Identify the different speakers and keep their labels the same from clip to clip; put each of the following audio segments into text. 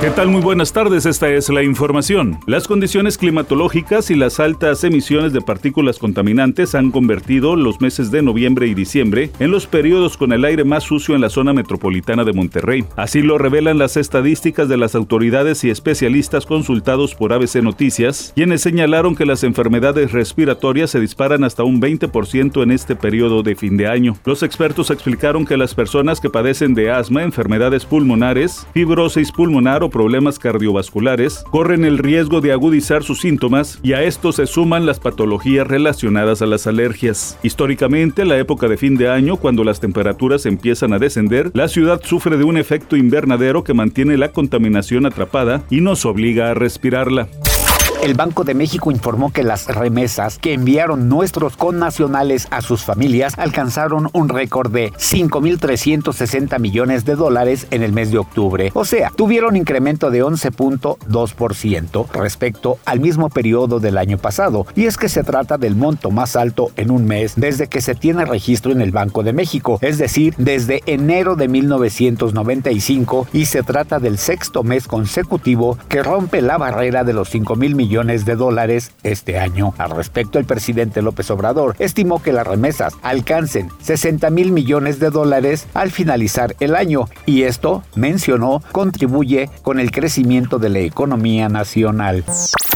Speaker 1: ¿Qué tal? Muy buenas tardes, esta es la información. Las condiciones climatológicas y las altas emisiones de partículas contaminantes han convertido los meses de noviembre y diciembre en los periodos con el aire más sucio en la zona metropolitana de Monterrey. Así lo revelan las estadísticas de las autoridades y especialistas consultados por ABC Noticias, quienes señalaron que las enfermedades respiratorias se disparan hasta un 20% en este periodo de fin de año. Los expertos explicaron que las personas que padecen de asma, enfermedades pulmonares, fibrosis pulmonar o problemas cardiovasculares corren el riesgo de agudizar sus síntomas y a esto se suman las patologías relacionadas a las alergias. Históricamente, la época de fin de año, cuando las temperaturas empiezan a descender, la ciudad sufre de un efecto invernadero que mantiene la contaminación atrapada y nos obliga a respirarla.
Speaker 2: El Banco de México informó que las remesas que enviaron nuestros connacionales a sus familias alcanzaron un récord de 5.360 millones de dólares en el mes de octubre. O sea, tuvieron incremento de 11.2% respecto al mismo periodo del año pasado. Y es que se trata del monto más alto en un mes desde que se tiene registro en el Banco de México, es decir, desde enero de 1995 y se trata del sexto mes consecutivo que rompe la barrera de los 5 mil millones millones de dólares este año. Al respecto, el presidente López Obrador estimó que las remesas alcancen 60 mil millones de dólares al finalizar el año y esto, mencionó, contribuye con el crecimiento de la economía nacional.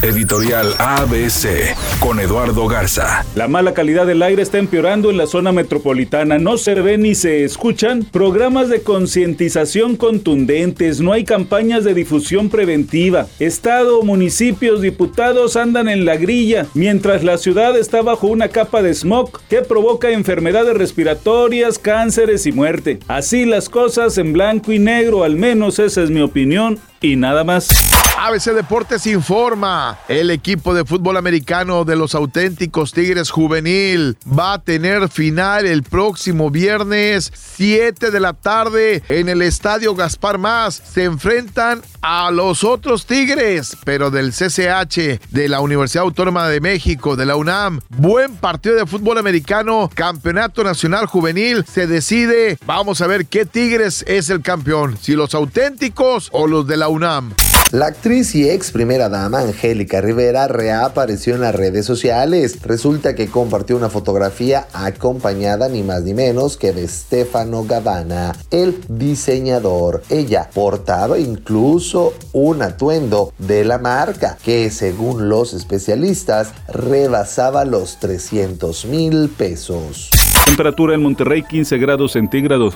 Speaker 3: Editorial ABC con Eduardo Garza.
Speaker 1: La mala calidad del aire está empeorando en la zona metropolitana. No se ven ni se escuchan programas de concientización contundentes. No hay campañas de difusión preventiva. Estado, municipios, diputados diputados andan en la grilla, mientras la ciudad está bajo una capa de smog que provoca enfermedades respiratorias, cánceres y muerte. Así las cosas en blanco y negro, al menos esa es mi opinión y nada más.
Speaker 4: ABC Deportes informa, el equipo de fútbol americano de los auténticos Tigres Juvenil va a tener final el próximo viernes 7 de la tarde en el Estadio Gaspar Más. Se enfrentan a los otros Tigres, pero del CCH, de la Universidad Autónoma de México, de la UNAM. Buen partido de fútbol americano, Campeonato Nacional Juvenil. Se decide, vamos a ver qué Tigres es el campeón, si los auténticos o los de la UNAM.
Speaker 5: La actriz y ex primera dama Angélica Rivera reapareció en las redes sociales. Resulta que compartió una fotografía acompañada ni más ni menos que de Stefano Gabbana, el diseñador. Ella portaba incluso un atuendo de la marca que según los especialistas rebasaba los 300 mil pesos.
Speaker 1: Temperatura en Monterrey 15 grados centígrados.